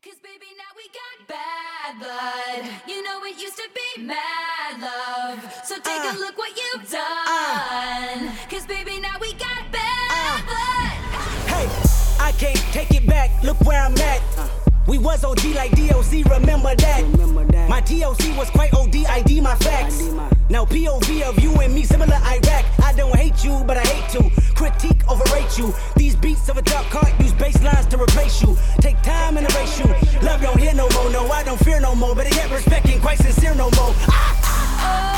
Cause baby, now we got bad blood. You know it used to be mad love. So take a uh, look what you've uh, uh. done. Cause baby, now we got bad blood. Hey, I can't take it back. Look where I'm at. We was OG like DOC, remember that. My TOC was quite OD, ID my facts. Now POV of you and me, similar Iraq. I don't hate you, but I hate to critique, overrate you. These beats of a dark cart use bass lines to replace you. Take time and erase you. Love don't hear no more, no, I don't fear no more. But yet respect ain't quite sincere no more. Oh,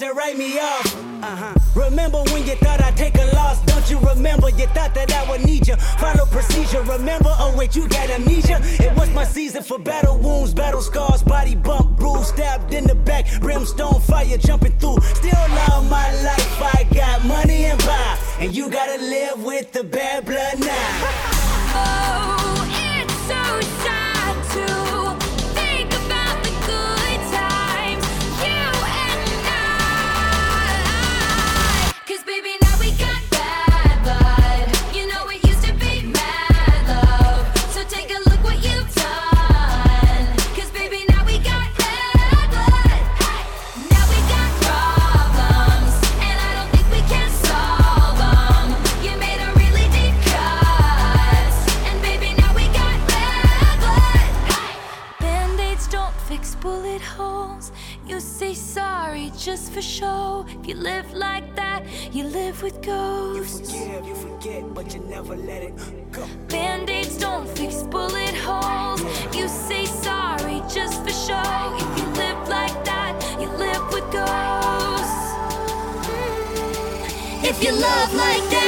to write me off? Uh-huh. Remember when you thought I'd take a loss? Don't you remember? You thought that I would need you. Follow procedure. Remember? Oh wait, you got amnesia. It was my season for battle wounds, battle scars, body bump, bruise, stabbed in the back, brimstone fire jumping through. Still love my life. I got money and power, and you gotta live with the bad blood now. forget, but you never let it go. Band-aids don't fix bullet holes. You say sorry just for show. If you live like that, you live with ghosts. Mm. If you love like that,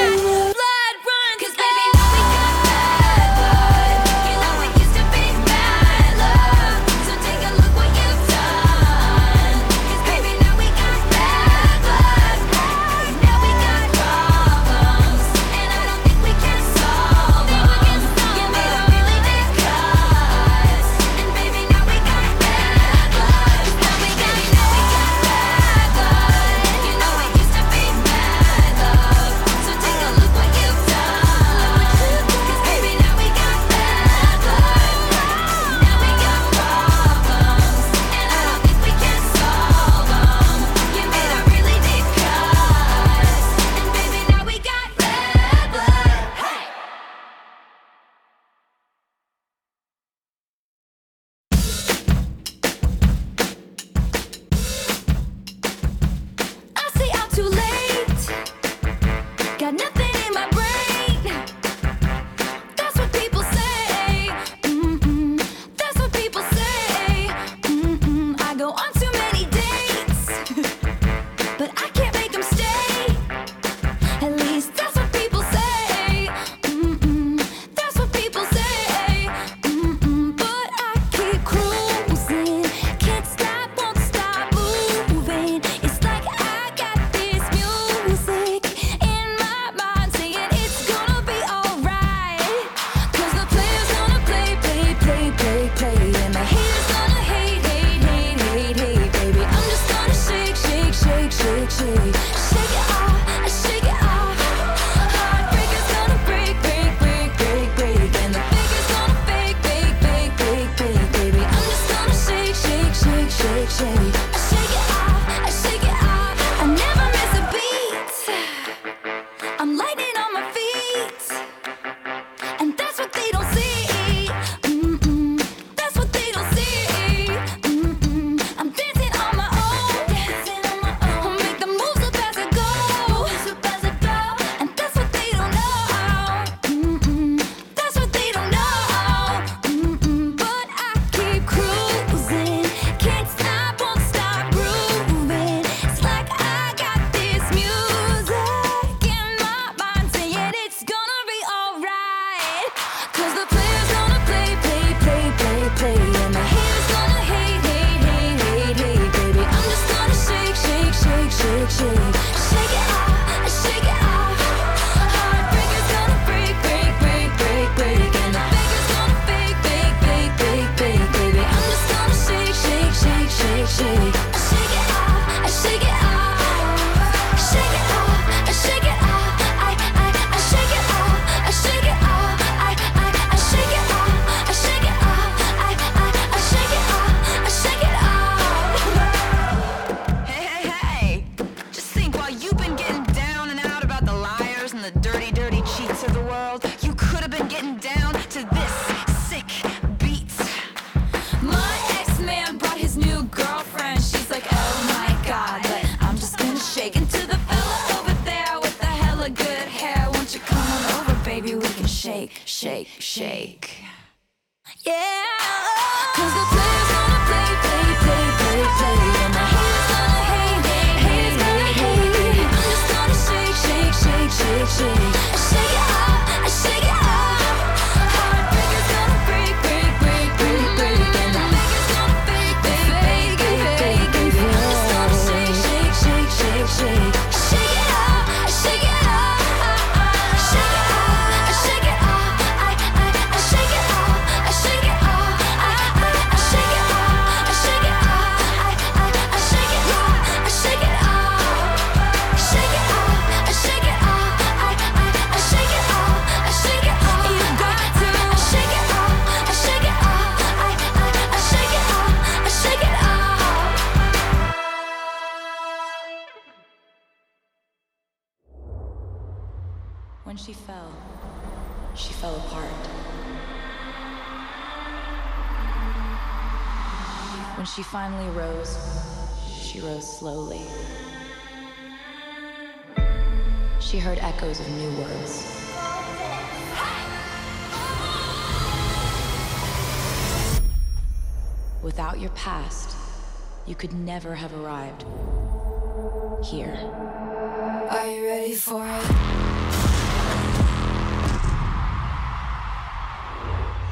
Yeah. Cause the finally rose, she rose slowly. She heard echoes of new words. Without your past, you could never have arrived here. Are you ready for it?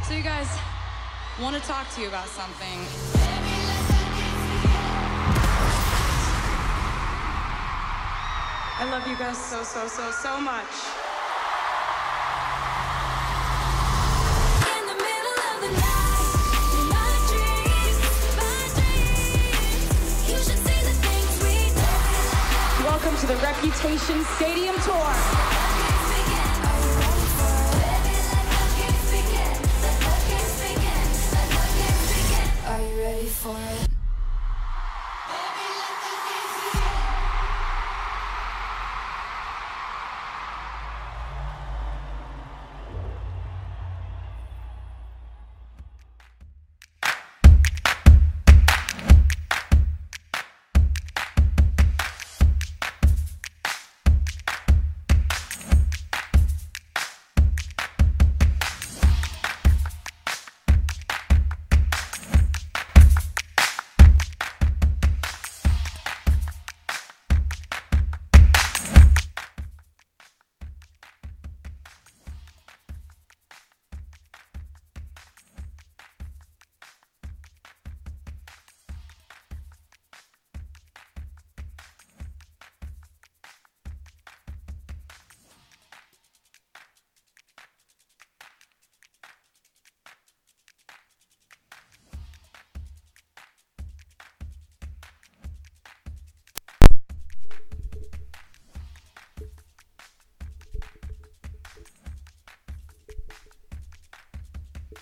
So, you guys, want to talk to you about something. I love you guys so, so, so, so much. Welcome to the Reputation Stadium Tour. Are you ready for it.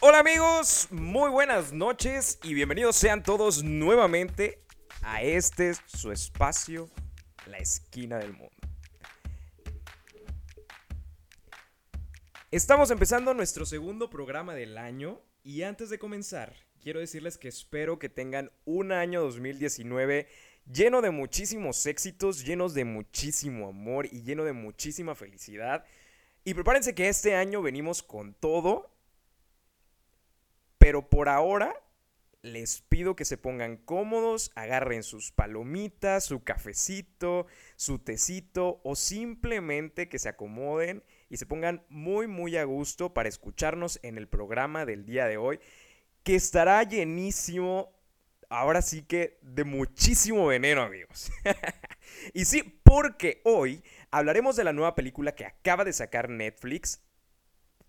Hola amigos, muy buenas noches y bienvenidos sean todos nuevamente a este su espacio, la esquina del mundo. Estamos empezando nuestro segundo programa del año y antes de comenzar quiero decirles que espero que tengan un año 2019 lleno de muchísimos éxitos, llenos de muchísimo amor y lleno de muchísima felicidad. Y prepárense que este año venimos con todo pero por ahora les pido que se pongan cómodos, agarren sus palomitas, su cafecito, su tecito o simplemente que se acomoden y se pongan muy muy a gusto para escucharnos en el programa del día de hoy que estará llenísimo, ahora sí que de muchísimo veneno amigos. y sí, porque hoy hablaremos de la nueva película que acaba de sacar Netflix,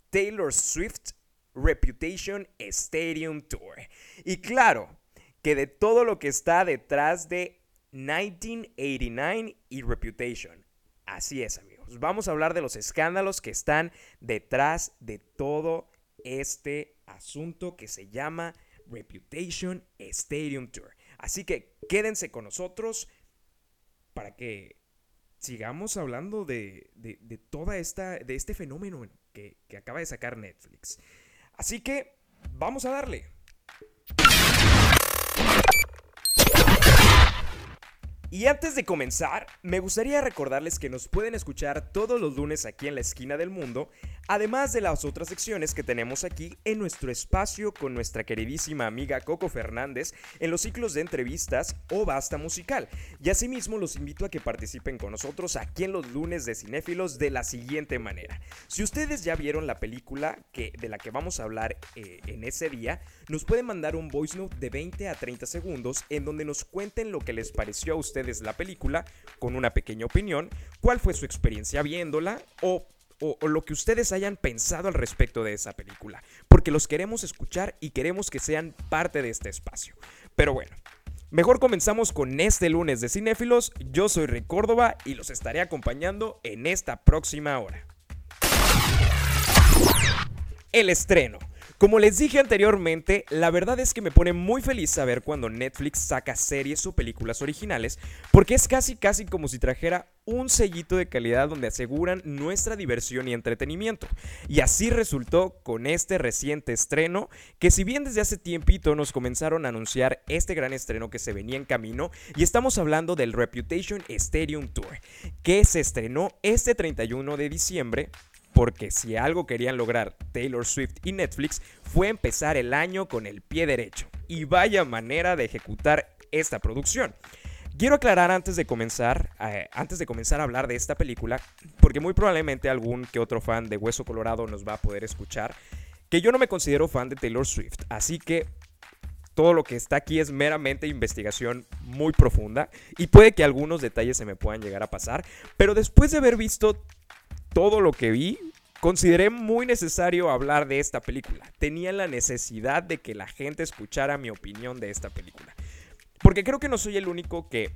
Taylor Swift Reputation Stadium Tour. Y claro, que de todo lo que está detrás de 1989 y Reputation. Así es, amigos. Vamos a hablar de los escándalos que están detrás de todo este asunto que se llama Reputation Stadium Tour. Así que quédense con nosotros para que sigamos hablando de, de, de toda esta, de este fenómeno que, que acaba de sacar Netflix. Así que vamos a darle. Y antes de comenzar, me gustaría recordarles que nos pueden escuchar todos los lunes aquí en la esquina del mundo, además de las otras secciones que tenemos aquí en nuestro espacio con nuestra queridísima amiga Coco Fernández en los ciclos de entrevistas o Basta Musical. Y asimismo los invito a que participen con nosotros aquí en los lunes de cinéfilos de la siguiente manera. Si ustedes ya vieron la película que, de la que vamos a hablar eh, en ese día, nos pueden mandar un voice note de 20 a 30 segundos en donde nos cuenten lo que les pareció a ustedes la película con una pequeña opinión, cuál fue su experiencia viéndola o, o, o lo que ustedes hayan pensado al respecto de esa película, porque los queremos escuchar y queremos que sean parte de este espacio. Pero bueno. Mejor comenzamos con este lunes de cinéfilos. Yo soy Rick Córdoba y los estaré acompañando en esta próxima hora. El estreno. Como les dije anteriormente, la verdad es que me pone muy feliz saber cuando Netflix saca series o películas originales, porque es casi casi como si trajera un sellito de calidad donde aseguran nuestra diversión y entretenimiento. Y así resultó con este reciente estreno, que si bien desde hace tiempito nos comenzaron a anunciar este gran estreno que se venía en camino, y estamos hablando del Reputation Stadium Tour, que se estrenó este 31 de diciembre porque si algo querían lograr Taylor Swift y Netflix fue empezar el año con el pie derecho. Y vaya manera de ejecutar esta producción. Quiero aclarar antes de comenzar, eh, antes de comenzar a hablar de esta película, porque muy probablemente algún que otro fan de Hueso Colorado nos va a poder escuchar, que yo no me considero fan de Taylor Swift, así que todo lo que está aquí es meramente investigación muy profunda y puede que algunos detalles se me puedan llegar a pasar, pero después de haber visto todo lo que vi, consideré muy necesario hablar de esta película. Tenía la necesidad de que la gente escuchara mi opinión de esta película. Porque creo que no soy el único que,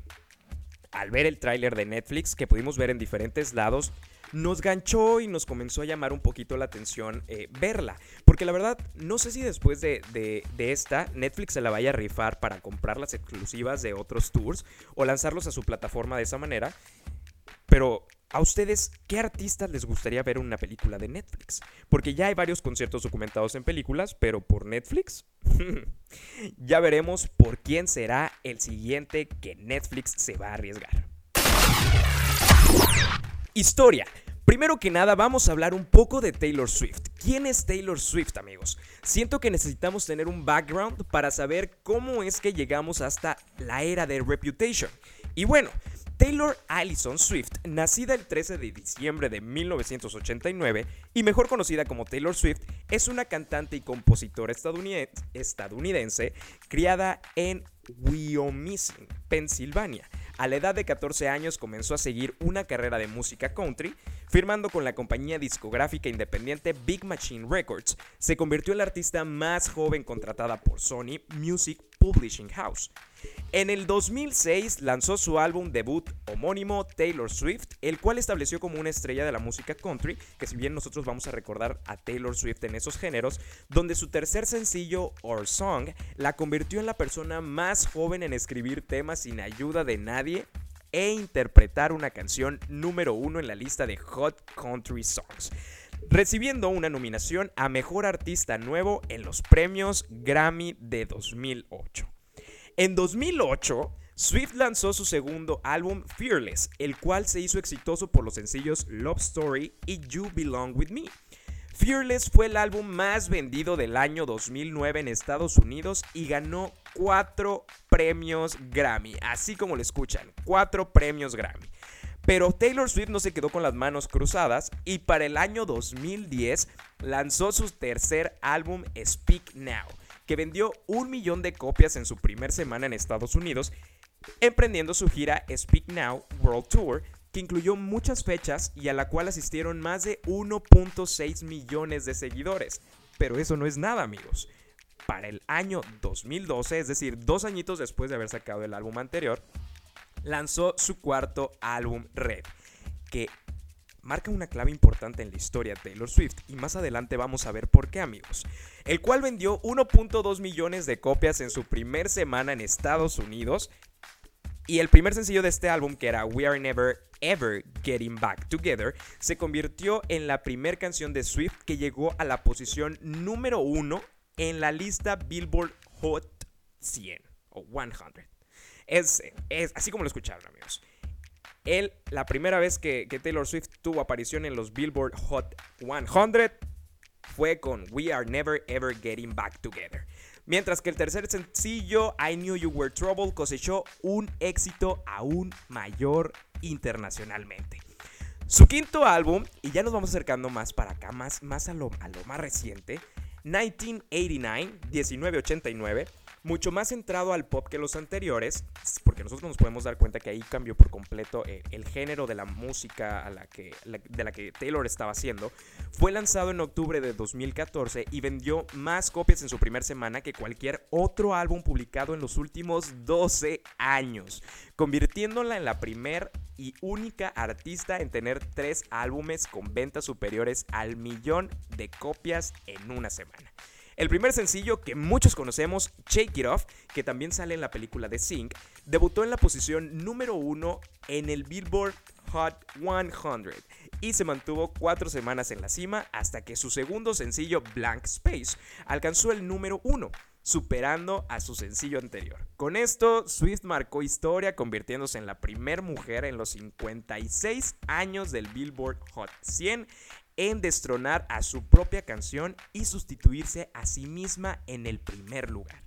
al ver el tráiler de Netflix, que pudimos ver en diferentes lados, nos ganchó y nos comenzó a llamar un poquito la atención eh, verla. Porque la verdad, no sé si después de, de, de, esta, Netflix se la vaya a rifar para comprar las exclusivas de otros tours o lanzarlos a su plataforma de esa manera. Pero ¿A ustedes qué artistas les gustaría ver una película de Netflix? Porque ya hay varios conciertos documentados en películas, pero por Netflix. ya veremos por quién será el siguiente que Netflix se va a arriesgar. Historia. Primero que nada vamos a hablar un poco de Taylor Swift. ¿Quién es Taylor Swift amigos? Siento que necesitamos tener un background para saber cómo es que llegamos hasta la era de Reputation. Y bueno, Taylor Allison Swift, nacida el 13 de diciembre de 1989 y mejor conocida como Taylor Swift, es una cantante y compositora estadounidense, criada en Wyoming, Pensilvania. A la edad de 14 años comenzó a seguir una carrera de música country, firmando con la compañía discográfica independiente Big Machine Records. Se convirtió en la artista más joven contratada por Sony Music Publishing House. En el 2006 lanzó su álbum debut homónimo Taylor Swift, el cual estableció como una estrella de la música country, que si bien nosotros vamos a recordar a Taylor Swift en esos géneros, donde su tercer sencillo, Our Song, la convirtió en la persona más joven en escribir temas sin ayuda de nadie e interpretar una canción número uno en la lista de Hot Country Songs recibiendo una nominación a Mejor Artista Nuevo en los premios Grammy de 2008. En 2008, Swift lanzó su segundo álbum Fearless, el cual se hizo exitoso por los sencillos Love Story y You Belong With Me. Fearless fue el álbum más vendido del año 2009 en Estados Unidos y ganó cuatro premios Grammy, así como lo escuchan, cuatro premios Grammy. Pero Taylor Swift no se quedó con las manos cruzadas y para el año 2010 lanzó su tercer álbum Speak Now, que vendió un millón de copias en su primer semana en Estados Unidos, emprendiendo su gira Speak Now World Tour, que incluyó muchas fechas y a la cual asistieron más de 1.6 millones de seguidores. Pero eso no es nada, amigos. Para el año 2012, es decir, dos añitos después de haber sacado el álbum anterior, lanzó su cuarto álbum Red, que marca una clave importante en la historia de Taylor Swift y más adelante vamos a ver por qué amigos, el cual vendió 1.2 millones de copias en su primer semana en Estados Unidos Y el primer sencillo de este álbum, que era We Are Never Ever Getting Back Together, se convirtió en la primera canción de Swift que llegó a la posición número uno en la lista Billboard Hot 100 o 100. Es, es así como lo escucharon, amigos. Él, la primera vez que, que Taylor Swift tuvo aparición en los Billboard Hot 100 fue con We Are Never Ever Getting Back Together. Mientras que el tercer sencillo, I Knew You Were Trouble, cosechó un éxito aún mayor internacionalmente. Su quinto álbum, y ya nos vamos acercando más para acá, más, más a, lo, a lo más reciente, 1989, 1989, mucho más centrado al pop que los anteriores, porque nosotros nos podemos dar cuenta que ahí cambió por completo eh, el género de la música a la que, de la que Taylor estaba haciendo. Fue lanzado en octubre de 2014 y vendió más copias en su primera semana que cualquier otro álbum publicado en los últimos 12 años, convirtiéndola en la primer y única artista en tener tres álbumes con ventas superiores al millón de copias en una semana. El primer sencillo que muchos conocemos, Shake It Off, que también sale en la película de Sing, debutó en la posición número uno en el Billboard Hot 100 y se mantuvo cuatro semanas en la cima hasta que su segundo sencillo, Blank Space, alcanzó el número uno superando a su sencillo anterior. Con esto, Swift marcó historia convirtiéndose en la primera mujer en los 56 años del Billboard Hot 100 en destronar a su propia canción y sustituirse a sí misma en el primer lugar.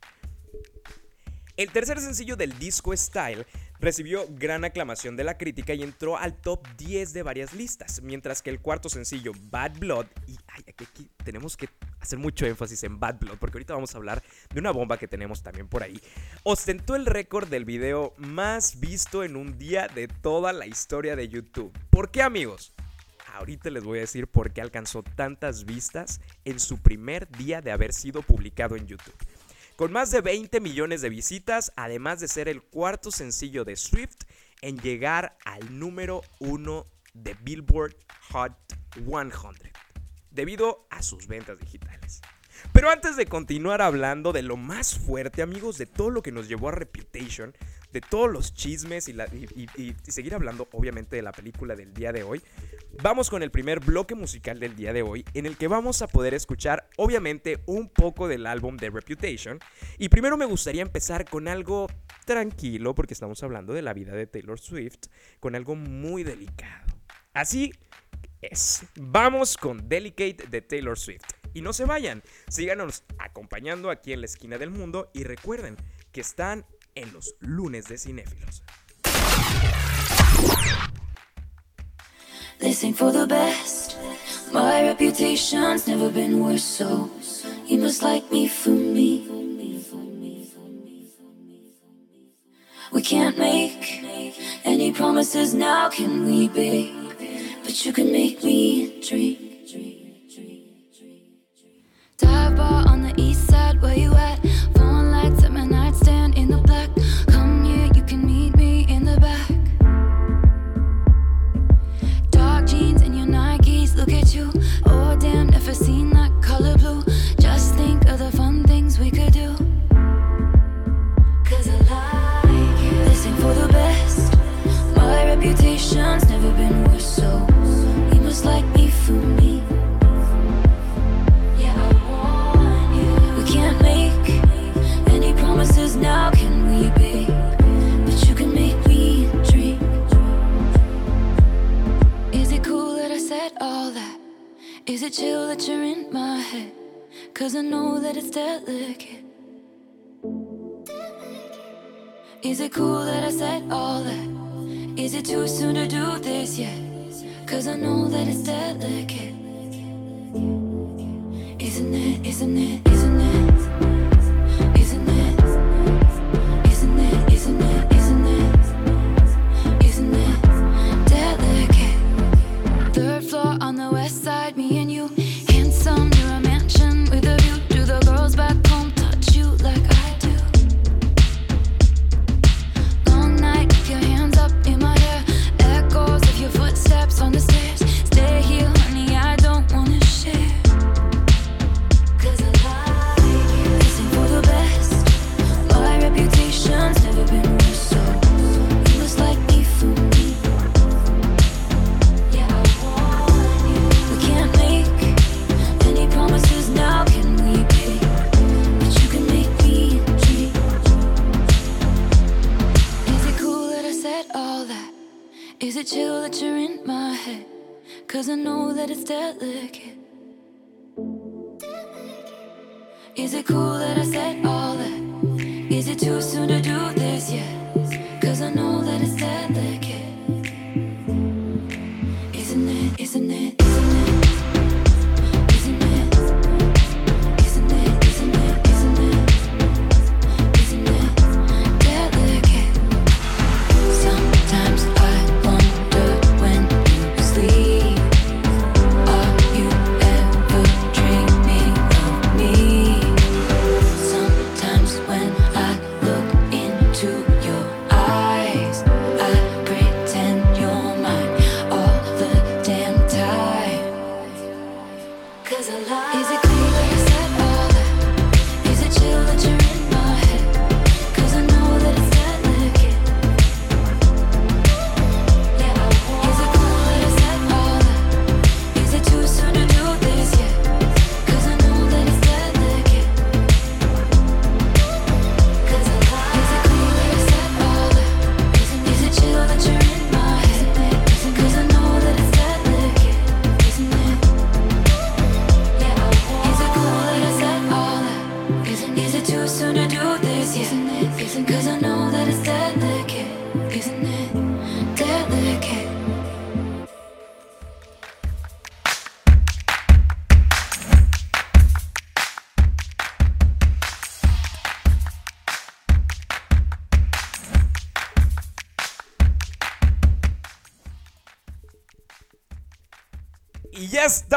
El tercer sencillo del disco Style recibió gran aclamación de la crítica y entró al top 10 de varias listas, mientras que el cuarto sencillo Bad Blood, y aquí tenemos que hacer mucho énfasis en Bad Blood, porque ahorita vamos a hablar de una bomba que tenemos también por ahí, ostentó el récord del video más visto en un día de toda la historia de YouTube. ¿Por qué amigos? Ahorita les voy a decir por qué alcanzó tantas vistas en su primer día de haber sido publicado en YouTube. Con más de 20 millones de visitas, además de ser el cuarto sencillo de Swift en llegar al número uno de Billboard Hot 100, debido a sus ventas digitales. Pero antes de continuar hablando de lo más fuerte, amigos, de todo lo que nos llevó a Reputation, de todos los chismes y, seguir hablando, obviamente, de la película del día de hoy, vamos con el primer bloque musical del día de hoy, en el que vamos a poder escuchar, obviamente, un poco del álbum de Reputation. Y primero me gustaría empezar con algo tranquilo, porque estamos hablando de la vida de Taylor Swift, con algo muy delicado. Así es. Vamos con Delicate de Taylor Swift. Y no se vayan, síganos acompañando aquí en la esquina del mundo y recuerden que están en los lunes de cinéfilos. Ain't for the best. My reputation's never been worse, so you must like me for me. We can't make any promises now, can we, babe? But you can make me drink. Dive bar on the east side, where you at? Is it cool that I said all that? Is it too soon to do this yet? Cause I know that it's delicate. Isn't it, isn't it, isn't it? Delicate. Is it cool that I said all that? Is it too soon to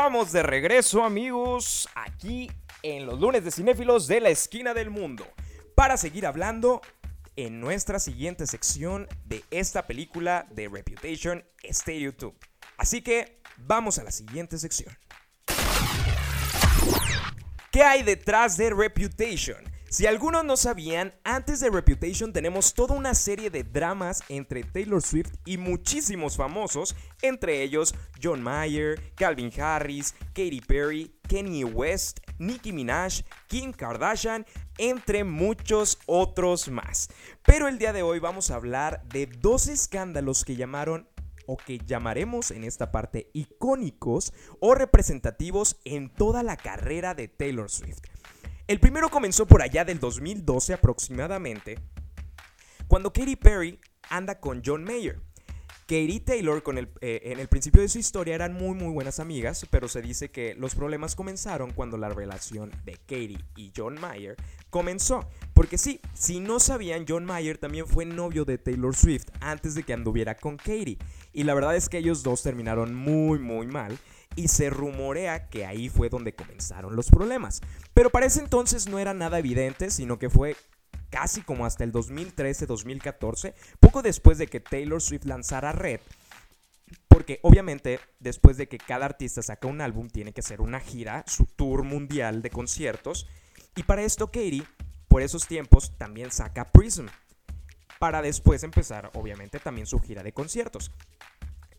estamos de regreso, amigos, aquí en los lunes de cinéfilos de la esquina del mundo, para seguir hablando en nuestra siguiente sección de esta película de Reputation Stay YouTube. Así que vamos a la siguiente sección. ¿Qué hay detrás de Reputation? Si algunos no sabían, antes de Reputation tenemos toda una serie de dramas entre Taylor Swift y muchísimos famosos, entre ellos John Mayer, Calvin Harris, Katy Perry, Kanye West, Nicki Minaj, Kim Kardashian, entre muchos otros más. Pero el día de hoy vamos a hablar de dos escándalos que llamaron o que llamaremos en esta parte icónicos o representativos en toda la carrera de Taylor Swift. El primero comenzó por allá del 2012 aproximadamente, cuando Katy Perry anda con John Mayer. Katy y Taylor con el, eh, en el principio de su historia eran muy muy buenas amigas, pero se dice que los problemas comenzaron cuando la relación de Katy y John Mayer comenzó. Porque sí, si no sabían, John Mayer también fue novio de Taylor Swift antes de que anduviera con Katy. Y la verdad es que ellos dos terminaron muy muy mal y se rumorea que ahí fue donde comenzaron los problemas. Pero para ese entonces no era nada evidente, sino que fue casi como hasta el 2013-2014, poco después de que Taylor Swift lanzara Red. Porque obviamente después de que cada artista saca un álbum tiene que hacer una gira, su tour mundial de conciertos. Y para esto Katy, por esos tiempos, también saca Prism. Para después empezar, obviamente, también su gira de conciertos.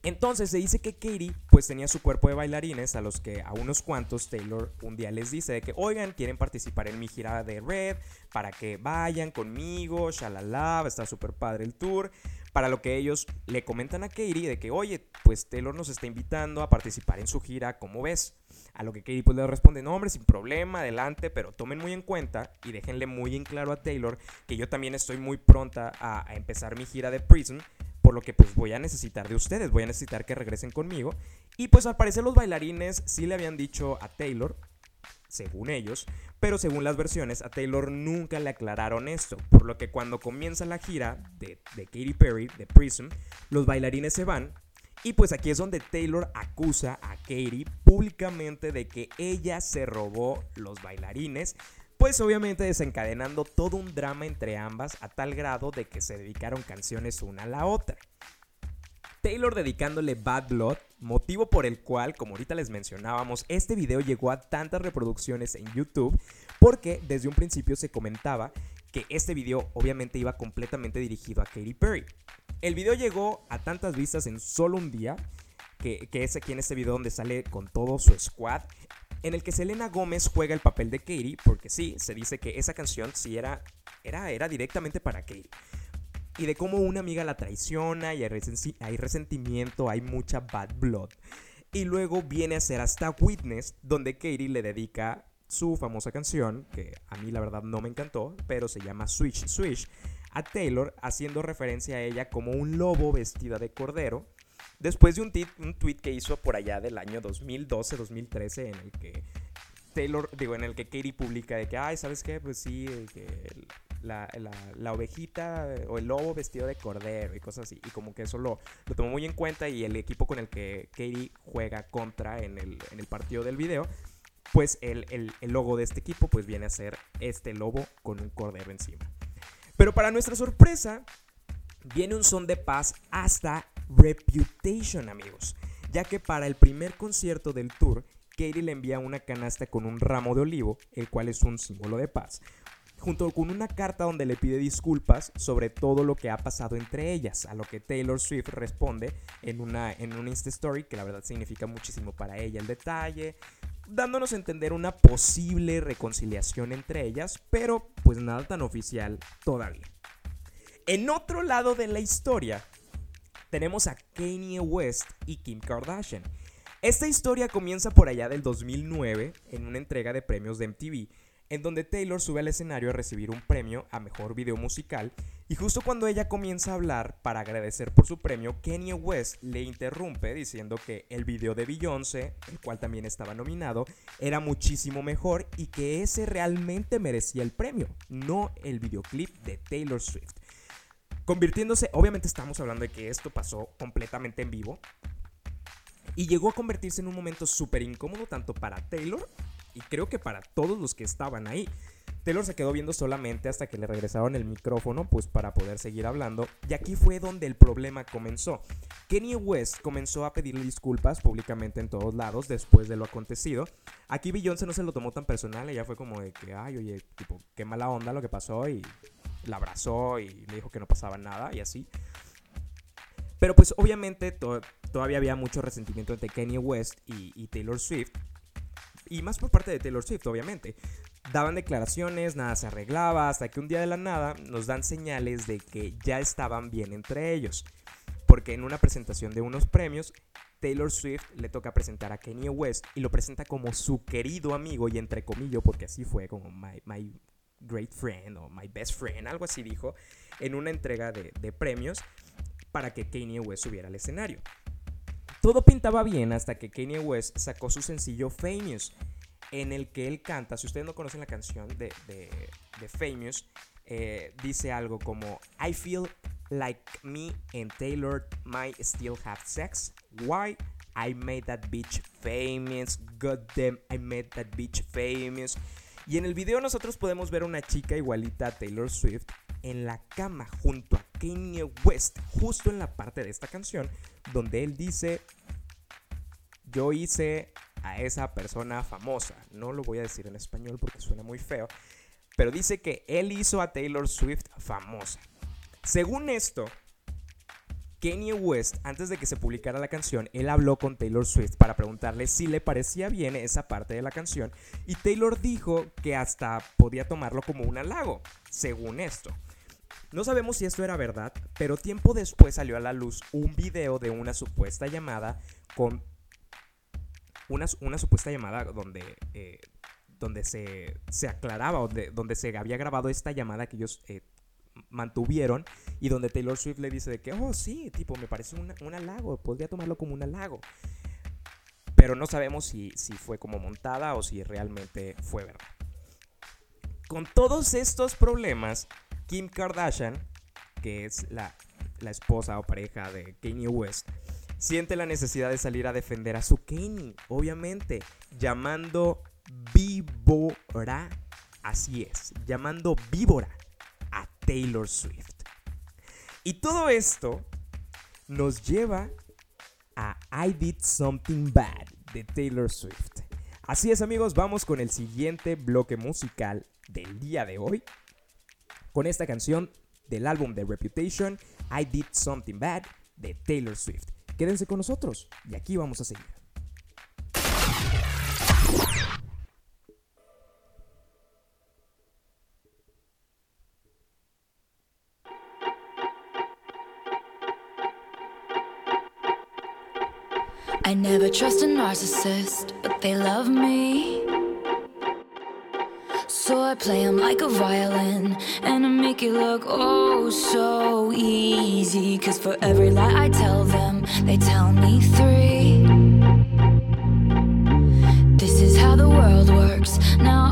Entonces se dice que Katy pues tenía su cuerpo de bailarines a los que a unos cuantos Taylor un día les dice de que oigan quieren participar en mi gira de Red para que vayan conmigo, shalala, estar súper padre el tour. Para lo que ellos le comentan a Katy de que oye pues Taylor nos está invitando a participar en su gira, ¿cómo ves? A lo que Katy pues le responde, no hombre, sin problema, adelante, pero tomen muy en cuenta y déjenle muy en claro a Taylor que yo también estoy muy pronta a, a empezar mi gira de Prism por lo que pues voy a necesitar de ustedes, voy a necesitar que regresen conmigo. Y pues al parecer los bailarines sí le habían dicho a Taylor, según ellos, pero según las versiones a Taylor nunca le aclararon esto, por lo que cuando comienza la gira de, de Katy Perry, de Prism, los bailarines se van. Y pues aquí es donde Taylor acusa a Katy públicamente de que ella se robó los bailarines pues obviamente desencadenando todo un drama entre ambas a tal grado de que se dedicaron canciones una a la otra. Taylor dedicándole Bad Blood, motivo por el cual, como ahorita les mencionábamos, este video llegó a tantas reproducciones en YouTube porque desde un principio se comentaba que este video obviamente iba completamente dirigido a Katy Perry. El video llegó a tantas vistas en solo un día, que, que es aquí en este video donde sale con todo su squad, en el que Selena Gómez juega el papel de Katy, porque sí, se dice que esa canción sí era, era, era directamente para Katy. Y de cómo una amiga la traiciona y hay, hay resentimiento, hay mucha bad blood. Y luego viene a ser hasta Witness, donde Katie le dedica su famosa canción, que a mí la verdad no me encantó, pero se llama Switch Switch, a Taylor, haciendo referencia a ella como un lobo vestida de cordero, después de un, tit- tweet que hizo por allá del año 2012-2013 en el que Taylor, digo, en el que Katie publica de que, ay, ¿sabes qué? Pues sí, la, la- ovejita o el lobo vestido de cordero y cosas así. Y como que eso lo, lo tomó muy en cuenta y el equipo con el que Katie juega contra en el, en el partido del video, pues el, el- el logo de este equipo pues viene a ser este lobo con un cordero encima. Pero para nuestra sorpresa, viene un son de paz hasta Reputation, amigos. Ya que para el primer concierto del tour, Katie le envía una canasta con un ramo de olivo, el cual es un símbolo de paz, junto con una carta donde le pide disculpas sobre todo lo que ha pasado entre ellas, a lo que Taylor Swift responde en una, en una Insta Story, que la verdad significa muchísimo para ella el detalle, dándonos a entender una posible reconciliación entre ellas, pero pues nada tan oficial todavía. En otro lado de la historia, tenemos a Kanye West y Kim Kardashian. Esta historia comienza por allá del 2009 en una entrega de premios de MTV, en donde Taylor sube al escenario a recibir un premio a mejor video musical y justo cuando ella comienza a hablar para agradecer por su premio, Kanye West le interrumpe diciendo que el video de Beyoncé, el cual también estaba nominado, era muchísimo mejor y que ese realmente merecía el premio, no el videoclip de Taylor Swift convirtiéndose, obviamente estamos hablando de que esto pasó completamente en vivo, y llegó a convertirse en un momento súper incómodo tanto para Taylor y creo que para todos los que estaban ahí. Taylor se quedó viendo solamente hasta que le regresaron el micrófono pues para poder seguir hablando y aquí fue donde el problema comenzó. Kanye West comenzó a pedirle disculpas públicamente en todos lados después de lo acontecido. Aquí Beyoncé no se lo tomó tan personal, ella fue como de que, ay, oye, tipo, qué mala onda lo que pasó y la abrazó y le dijo que no pasaba nada y así. Pero pues obviamente to- todavía había mucho resentimiento entre Kanye West y, Taylor Swift. Y más por parte de Taylor Swift, obviamente. Daban declaraciones, nada se arreglaba, hasta que un día de la nada nos dan señales de que ya estaban bien entre ellos. Porque en una presentación de unos premios, Taylor Swift le toca presentar a Kanye West y lo presenta como su querido amigo y entre comillas, porque así fue como my great friend o my best friend, algo así dijo, en una entrega de, premios para que Kanye West subiera al escenario. Todo pintaba bien hasta que Kanye West sacó su sencillo Famous, en el que él canta, si ustedes no conocen la canción de Famous, eh, dice algo como I feel like me and Taylor might still have sex. Why? I made that bitch famous. God damn, I made that bitch famous. Y en el video nosotros podemos ver una chica igualita a Taylor Swift en la cama junto a Kanye West, justo en la parte de esta canción, donde él dice, yo hice a esa persona famosa. No lo voy a decir en español porque suena muy feo, pero dice que él hizo a Taylor Swift famosa. Según esto, Kanye West, antes de que se publicara la canción, él habló con Taylor Swift para preguntarle si le parecía bien esa parte de la canción y Taylor dijo que hasta podía tomarlo como un halago, según esto. No sabemos si esto era verdad, pero tiempo después salió a la luz un video de una supuesta llamada con una, supuesta llamada donde, eh, donde se, se aclaraba, donde, donde se había grabado esta llamada que ellos eh, mantuvieron y donde Taylor Swift le dice de que, oh sí, tipo, me parece un, un halago, podría tomarlo como un halago. Pero no sabemos si, si fue como montada o si realmente fue verdad. Con todos estos problemas, Kim Kardashian, que es la, la esposa o pareja de Kanye West, siente la necesidad de salir a defender a su Kanye, obviamente, llamando víbora, así es, llamando víbora Taylor Swift. Y todo esto nos lleva a I Did Something Bad de Taylor Swift. Así es amigos, vamos con el siguiente bloque musical del día de hoy. Con esta canción del álbum de Reputation, I Did Something Bad de Taylor Swift. Quédense con nosotros y aquí vamos a seguir. I never trust a narcissist, but they love me. So I play 'em like a violin and I make it look oh so easy. Cause for every lie I tell them, they tell me three. This is how the world works. Now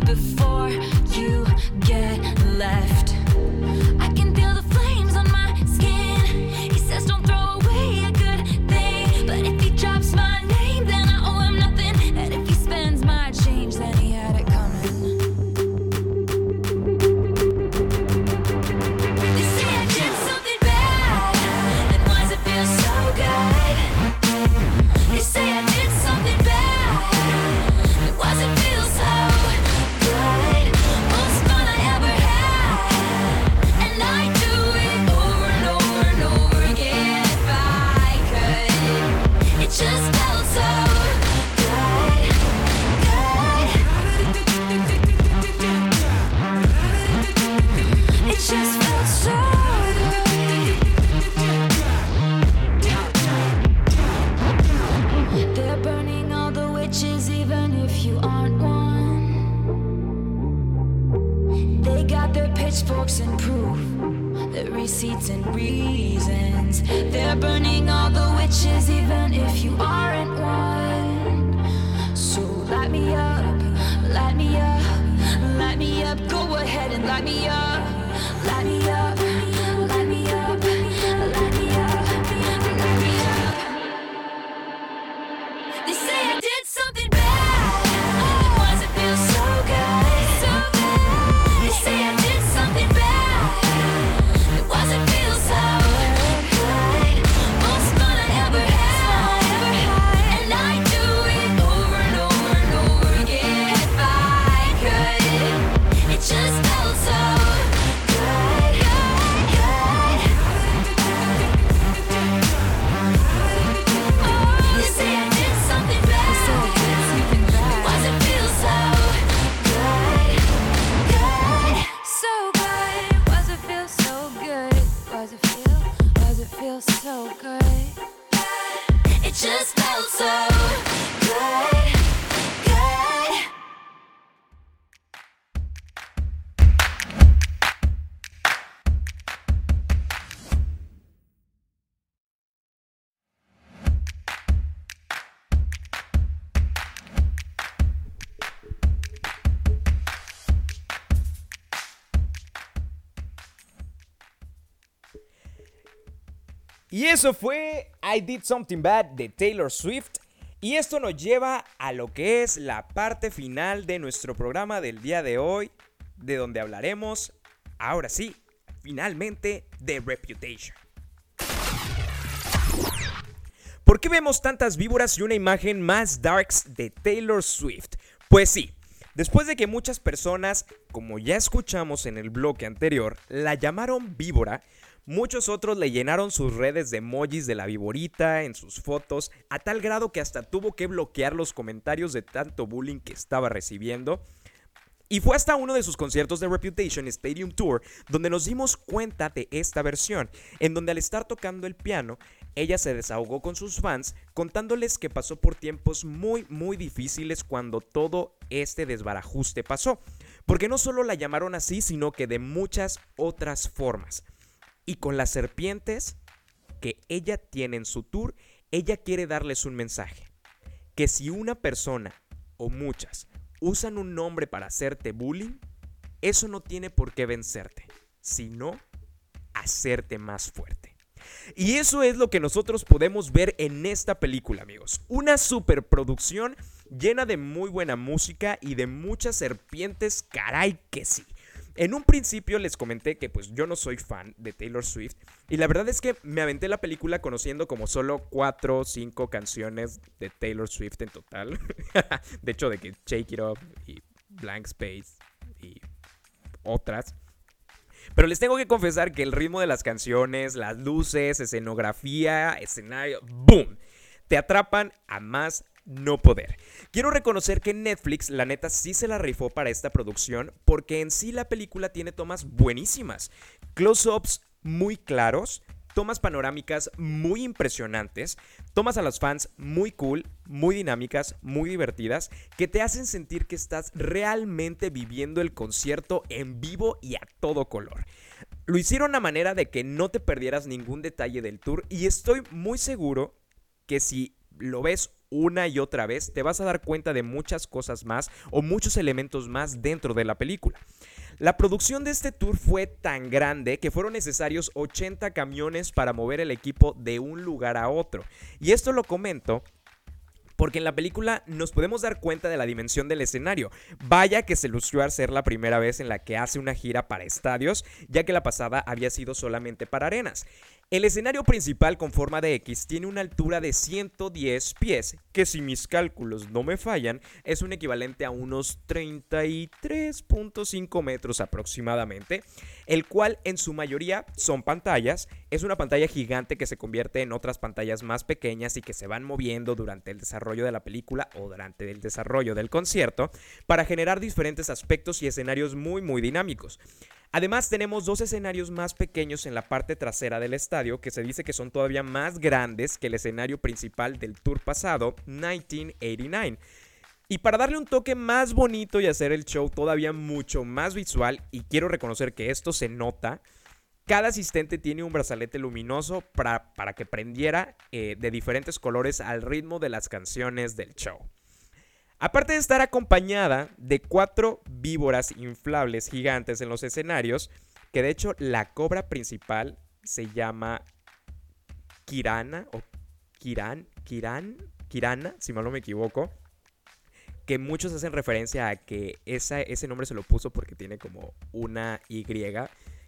before Y eso fue I Did Something Bad de Taylor Swift. Y esto nos lleva a lo que es la parte final de nuestro programa del día de hoy, de donde hablaremos, ahora sí, finalmente, de Reputation. ¿Por qué vemos tantas víboras y una imagen más darks de Taylor Swift? Pues sí, después de que muchas personas, como ya escuchamos en el bloque anterior, la llamaron víbora, muchos otros le llenaron sus redes de emojis de la víborita en sus fotos, a tal grado que hasta tuvo que bloquear los comentarios de tanto bullying que estaba recibiendo. Y fue hasta uno de sus conciertos de Reputation Stadium Tour donde nos dimos cuenta de esta versión, en donde al estar tocando el piano, ella se desahogó con sus fans contándoles que pasó por tiempos muy muy difíciles cuando todo este desbarajuste pasó. Porque no solo la llamaron así, sino que de muchas otras formas. Y con las serpientes que ella tiene en su tour, ella quiere darles un mensaje. Que si una persona o muchas usan un nombre para hacerte bullying, eso no tiene por qué vencerte, sino hacerte más fuerte. Y eso es lo que nosotros podemos ver en esta película, amigos. Una superproducción llena de muy buena música y de muchas serpientes, caray que sí. En un principio les comenté que pues yo no soy fan de Taylor Swift y la verdad es que me aventé la película conociendo como solo 4 o 5 canciones de Taylor Swift en total. de hecho de que Shake It Up y Blank Space y otras. Pero les tengo que confesar que el ritmo de las canciones, las luces, escenografía, escenario, ¡boom! Te atrapan a más no poder. Quiero reconocer que Netflix, la neta, sí se la rifó para esta producción porque en sí la película tiene tomas buenísimas. Close-ups muy claros, tomas panorámicas muy impresionantes, tomas a los fans muy cool, muy dinámicas, muy divertidas, que te hacen sentir que estás realmente viviendo el concierto en vivo y a todo color. Lo hicieron a manera de que no te perdieras ningún detalle del tour y estoy muy seguro que si lo ves una y otra vez, te vas a dar cuenta de muchas cosas más o muchos elementos más dentro de la película. La producción de este tour fue tan grande que fueron necesarios 80 camiones para mover el equipo de un lugar a otro. Y esto lo comento porque en la película nos podemos dar cuenta de la dimensión del escenario. Vaya que se lució al ser la primera vez en la que hace una gira para estadios, ya que la pasada había sido solamente para arenas. El escenario principal con forma de X tiene una altura de 110 pies, que si mis cálculos no me fallan, es un equivalente a unos 33.5 metros aproximadamente, el cual en su mayoría son pantallas. Es una pantalla gigante que se convierte en otras pantallas más pequeñas y que se van moviendo durante el desarrollo de la película o durante el desarrollo del concierto para generar diferentes aspectos y escenarios muy muy dinámicos. Además tenemos dos escenarios más pequeños en la parte trasera del estadio que se dice que son todavía más grandes que el escenario principal del tour pasado, 1989. Y para darle un toque más bonito y hacer el show todavía mucho más visual, y quiero reconocer que esto se nota, cada asistente tiene un brazalete luminoso para, para que prendiera eh, de diferentes colores al ritmo de las canciones del show. Aparte de estar acompañada de cuatro víboras inflables gigantes en los escenarios, que de hecho la cobra principal se llama Kirana o Kiran, Kiran, Kirana, si mal no me equivoco, que muchos hacen referencia a que ese nombre se lo puso porque tiene como una Y,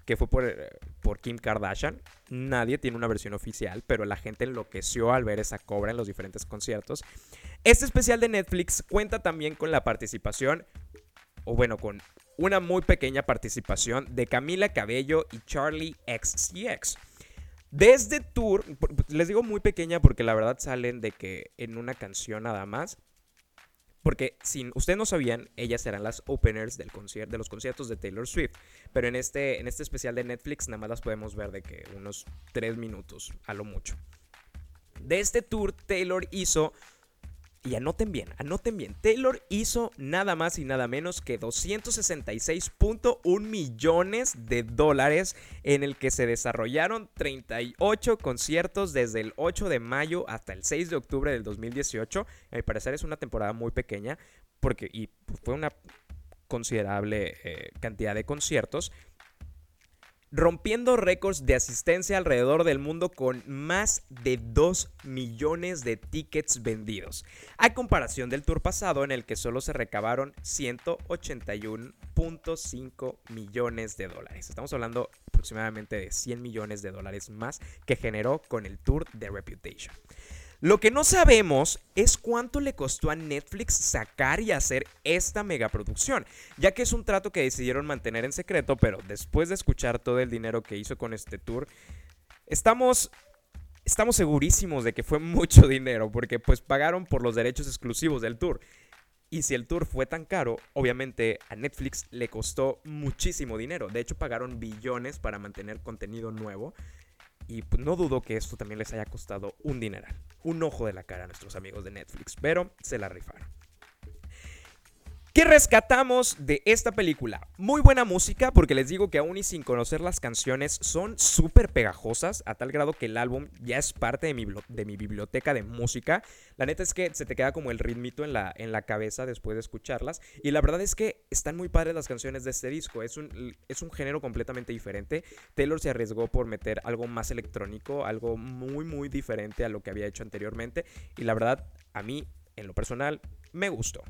que fue por, por Kim Kardashian. Nadie tiene una versión oficial, pero la gente enloqueció al ver esa cobra en los diferentes conciertos. Este especial de Netflix cuenta también con la participación, o bueno, con una muy pequeña participación de Camila Cabello y Charlie XCX. De este tour, les digo muy pequeña porque la verdad salen de que en una canción nada más. Porque si ustedes no sabían, ellas serán las openers del de los conciertos de Taylor Swift. Pero en este, en este especial de Netflix nada más las podemos ver de que unos 3 minutos, a lo mucho. De este tour, Taylor hizo y anoten bien, anoten bien. Taylor hizo nada más y nada menos que 266.1 millones de dólares en el que se desarrollaron 38 conciertos desde el 8 de mayo hasta el 6 de octubre del 2018. A mi parecer es una temporada muy pequeña porque y fue una considerable eh, cantidad de conciertos rompiendo récords de asistencia alrededor del mundo con más de 2 millones de tickets vendidos, a comparación del tour pasado en el que solo se recabaron 181.5 millones de dólares. Estamos hablando aproximadamente de 100 millones de dólares más que generó con el tour de Reputation. Lo que no sabemos es cuánto le costó a Netflix sacar y hacer esta megaproducción, ya que es un trato que decidieron mantener en secreto, pero después de escuchar todo el dinero que hizo con este tour, estamos estamos segurísimos de que fue mucho dinero, porque pues pagaron por los derechos exclusivos del tour. Y si el tour fue tan caro, obviamente a Netflix le costó muchísimo dinero. De hecho, pagaron billones para mantener contenido nuevo. Y pues, no dudo que esto también les haya costado un dineral. Un ojo de la cara a nuestros amigos de Netflix. Pero se la rifaron. ¿Qué rescatamos de esta película? Muy buena música, porque les digo que aún y sin conocer las canciones son súper pegajosas, a tal grado que el álbum ya es parte de mi, de mi biblioteca de música. La neta es que se te queda como el ritmito en la, en la cabeza después de escucharlas. Y la verdad es que están muy padres las canciones de este disco. Es un, es un género completamente diferente. Taylor se arriesgó por meter algo más electrónico, algo muy, muy diferente a lo que había hecho anteriormente. Y la verdad, a mí, en lo personal, me gustó.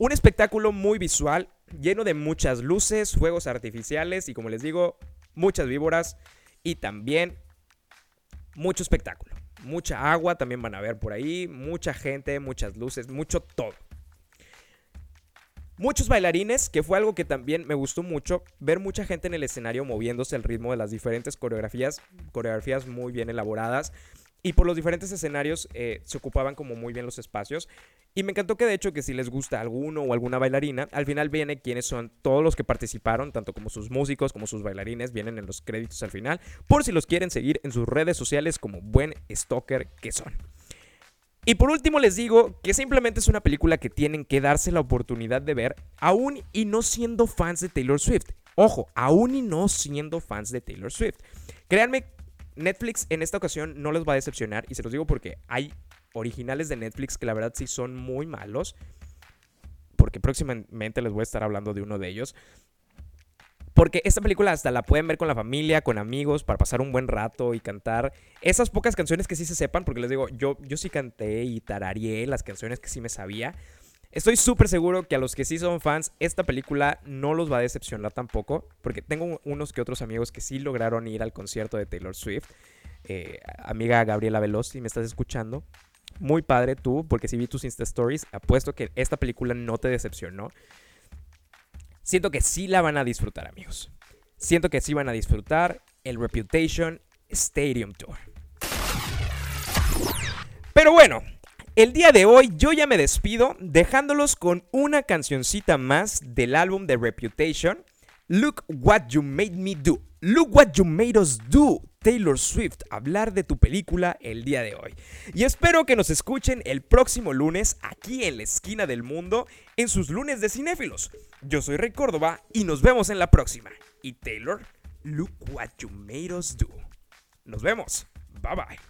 Un espectáculo muy visual, lleno de muchas luces, fuegos artificiales y como les digo, muchas víboras y también mucho espectáculo. Mucha agua también van a ver por ahí, mucha gente, muchas luces, mucho todo. Muchos bailarines, que fue algo que también me gustó mucho, ver mucha gente en el escenario moviéndose al ritmo de las diferentes coreografías, coreografías muy bien elaboradas. Y por los diferentes escenarios eh, se ocupaban como muy bien los espacios. Y me encantó que de hecho que si les gusta alguno o alguna bailarina, al final viene quiénes son todos los que participaron, tanto como sus músicos como sus bailarines, vienen en los créditos al final, por si los quieren seguir en sus redes sociales como buen stalker que son. Y por último les digo que simplemente es una película que tienen que darse la oportunidad de ver, aún y no siendo fans de Taylor Swift. Ojo, aún y no siendo fans de Taylor Swift. Créanme, Netflix en esta ocasión no les va a decepcionar y se los digo porque hay originales de Netflix que la verdad sí son muy malos. Porque próximamente les voy a estar hablando de uno de ellos. Porque esta película hasta la pueden ver con la familia, con amigos, para pasar un buen rato y cantar esas pocas canciones que sí se sepan. Porque les digo, yo, yo sí canté y tarareé las canciones que sí me sabía. Estoy súper seguro que a los que sí son fans, esta película no los va a decepcionar tampoco. Porque tengo unos que otros amigos que sí lograron ir al concierto de Taylor Swift. Eh, amiga Gabriela Veloz, si me estás escuchando. Muy padre tú, porque si vi tus Insta Stories, apuesto que esta película no te decepcionó. Siento que sí la van a disfrutar, amigos. Siento que sí van a disfrutar el Reputation Stadium Tour. Pero bueno, el día de hoy yo ya me despido dejándolos con una cancioncita más del álbum de Reputation. Look What You Made Me Do. Look What You Made Us Do. Taylor Swift, hablar de tu película el día de hoy. Y espero que nos escuchen el próximo lunes aquí en la esquina del mundo en sus lunes de cinéfilos. Yo soy Rey Córdoba y nos vemos en la próxima. Y Taylor, look what you made us do. Nos vemos. Bye bye.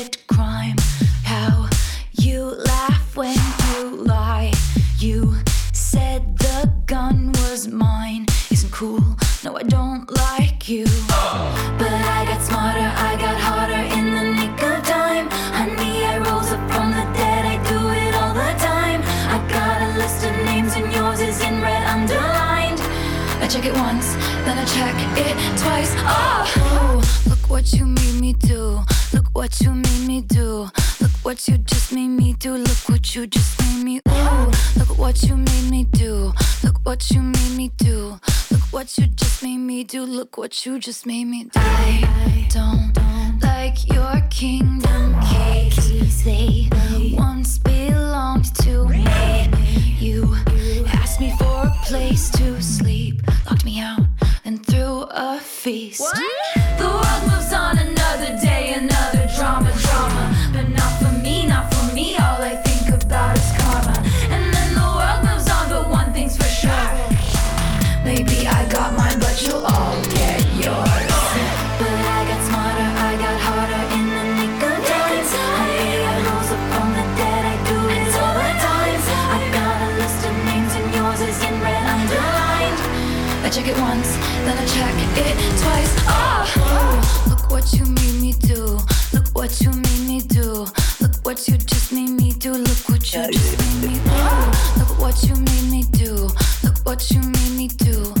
lie. What you made me do. Look what you made me do. Look what you just made me do. Look what you just made me do. I don't like your kingdom keys. They once belonged to me. You asked me for a place to sleep, locked me out, then threw a feast. The world moves on another day, another drama, drama. But not for me, not for me. All I check it once, then I check it twice. Oh, look what you made me do. Look what you made me do. Look what you just made me do. Look what you just made me do. Look what you made me do. Look what you made me do.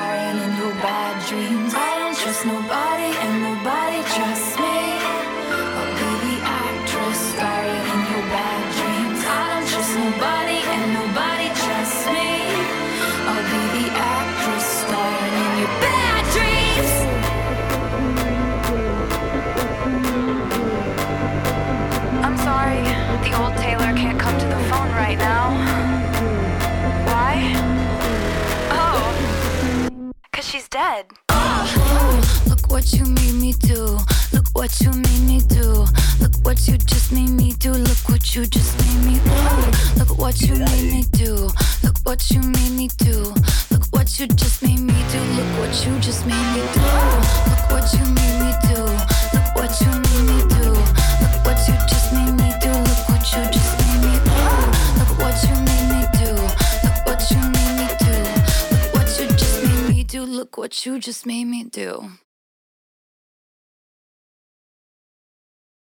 right now. Why? Oh, cause she's dead. Look what you made me do. Look what you made me do. Look what you just made me do. Look what you just made me do. Look what you made me do. Look what you made me do. Look what you just made me do. Look what you just made me do. Look what you made me do. What you just made me do.